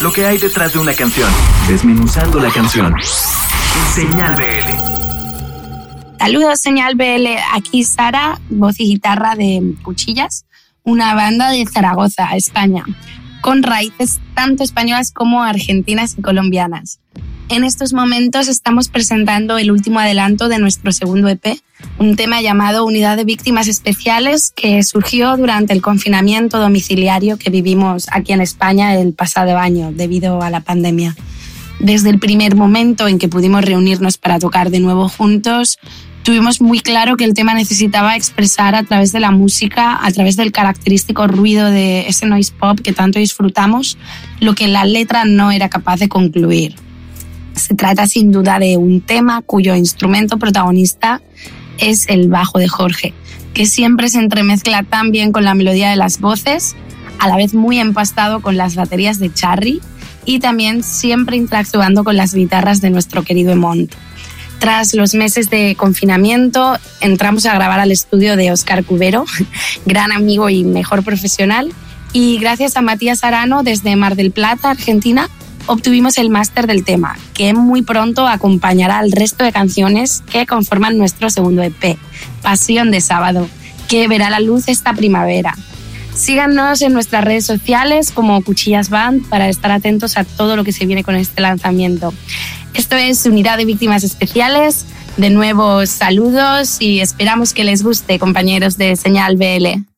lo que hay detrás de una canción, desmenuzando la canción. Señal BL. Saludos, Señal BL. Aquí Sara, voz y guitarra de Cuchillas, una banda de Zaragoza, España, con raíces tanto españolas como argentinas y colombianas. En estos momentos estamos presentando el último adelanto de nuestro segundo EP, un tema llamado Unidad de Víctimas Especiales que surgió durante el confinamiento domiciliario que vivimos aquí en España el pasado año debido a la pandemia. Desde el primer momento en que pudimos reunirnos para tocar de nuevo juntos, tuvimos muy claro que el tema necesitaba expresar a través de la música, a través del característico ruido de ese noise pop que tanto disfrutamos, lo que la letra no era capaz de concluir. Se trata sin duda de un tema cuyo instrumento protagonista es el bajo de Jorge, que siempre se entremezcla tan bien con la melodía de las voces, a la vez muy empastado con las baterías de Charry y también siempre interactuando con las guitarras de nuestro querido Emont. Tras los meses de confinamiento, entramos a grabar al estudio de Oscar Cubero, gran amigo y mejor profesional, y gracias a Matías Arano desde Mar del Plata, Argentina, obtuvimos el máster del tema, que muy pronto acompañará al resto de canciones que conforman nuestro segundo EP, Pasión de Sábado, que verá la luz esta primavera. Síganos en nuestras redes sociales como Cuchillas Band para estar atentos a todo lo que se viene con este lanzamiento. Esto es Unidad de Víctimas Especiales. De nuevo, saludos y esperamos que les guste, compañeros de Señal BL.